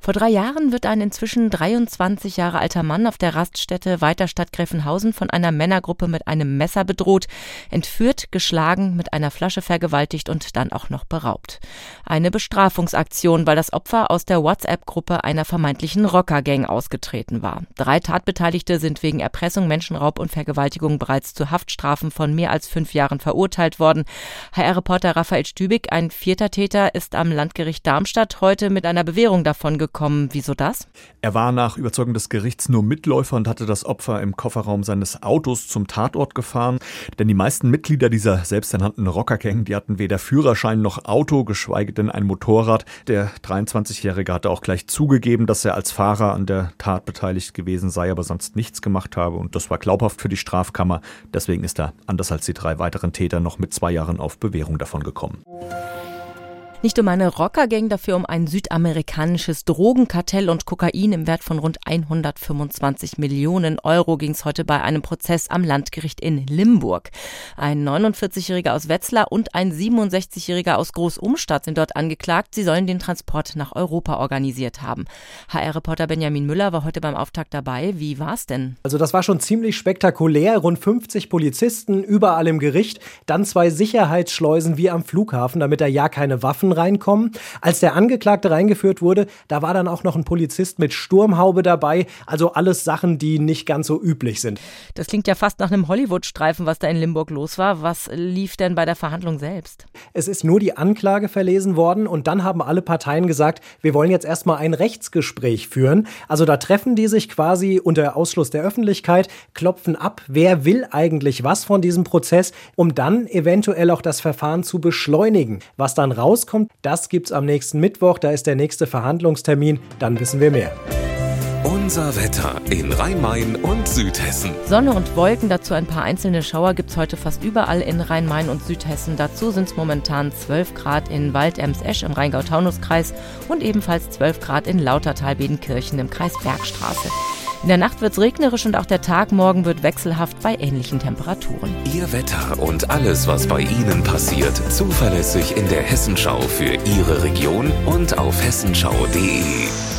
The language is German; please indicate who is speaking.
Speaker 1: Vor drei Jahren wird ein inzwischen 23 Jahre alter Mann auf der Raststätte Weiterstadt Gräfenhausen von einer Männergruppe mit einem Messer bedroht, entführt, geschlagen, mit einer Flasche vergewaltigt und dann auch noch beraubt. Eine Bestrafungsaktion, weil das Opfer aus der WhatsApp-Gruppe einer vermeintlichen Rockergang ausgetreten war. Drei Tatbeteiligte sind wegen Erpressung, Menschenraub und Vergewaltigung bereits zu Haftstrafen von mehr als fünf Jahren verurteilt worden. HR-Reporter Raphael Stübig, ein vierter Täter, ist am Landgericht Darmstadt heute mit einer Bewährung davon gekommen. Wieso das?
Speaker 2: Er war nach Überzeugung des Gerichts nur Mitläufer und hatte das Opfer im Kofferraum seines Autos zum Tatort gefahren. Denn die meisten Mitglieder dieser selbsternannten Rockergang, die hatten weder Führerschein noch Auto, geschweige denn ein Motorrad. Der 23-Jährige hatte auch gleich zugegeben, dass er als Fahrer an der Tat beteiligt gewesen sei, aber sonst nichts gemacht habe. Und das war glaubhaft für die Strafkammer. Deswegen ist er, anders als die drei weiteren Täter, noch mit zwei Jahren auf Bewährung davon gekommen.
Speaker 1: Nicht um eine Rockergang, dafür um ein südamerikanisches Drogenkartell und Kokain im Wert von rund 125 Millionen Euro ging es heute bei einem Prozess am Landgericht in Limburg. Ein 49-Jähriger aus Wetzlar und ein 67-Jähriger aus Großumstadt sind dort angeklagt. Sie sollen den Transport nach Europa organisiert haben. HR-Reporter Benjamin Müller war heute beim Auftakt dabei. Wie war's denn?
Speaker 3: Also das war schon ziemlich spektakulär. Rund 50 Polizisten überall im Gericht, dann zwei Sicherheitsschleusen wie am Flughafen, damit da ja keine Waffen Waffen reinkommen. Als der Angeklagte reingeführt wurde, da war dann auch noch ein Polizist mit Sturmhaube dabei. Also alles Sachen, die nicht ganz so üblich sind.
Speaker 1: Das klingt ja fast nach einem Hollywood-Streifen, was da in Limburg los war. Was lief denn bei der Verhandlung selbst?
Speaker 3: Es ist nur die Anklage verlesen worden und dann haben alle Parteien gesagt, wir wollen jetzt erstmal ein Rechtsgespräch führen. Also da treffen die sich quasi unter Ausschluss der Öffentlichkeit, klopfen ab, wer will eigentlich was von diesem Prozess, um dann eventuell auch das Verfahren zu beschleunigen. Was dann rauskommt, rauskommt, das gibt's am nächsten Mittwoch. Da ist der nächste Verhandlungstermin. Dann wissen wir mehr.
Speaker 4: Unser Wetter in Rhein-Main und Südhessen.
Speaker 1: Sonne und Wolken, dazu ein paar einzelne Schauer gibt es heute fast überall in Rhein-Main und Südhessen. Dazu sind es momentan 12 Grad in Wald-Ems-Esch im Rheingau-Taunus-Kreis und ebenfalls 12 Grad in Lautertal-Bedenkirchen im Kreis Bergstraße. In der Nacht wird es regnerisch und auch der Tag morgen wird wechselhaft bei ähnlichen Temperaturen.
Speaker 4: Ihr Wetter und alles, was bei Ihnen passiert, zuverlässig in der Hessenschau für Ihre Region und auf hessenschau.de.